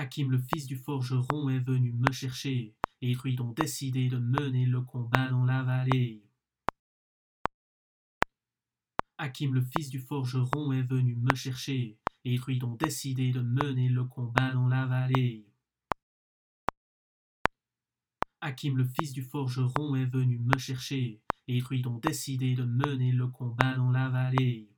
Hakim le fils du forgeron est venu me chercher, et druides ont décidé de mener le combat dans la vallée. Hakim le fils du forgeron est venu me chercher, et druides ont décidé de mener le combat dans la vallée. Hakim le fils du forgeron est venu me chercher, et druides ont décidé de mener le combat dans la vallée.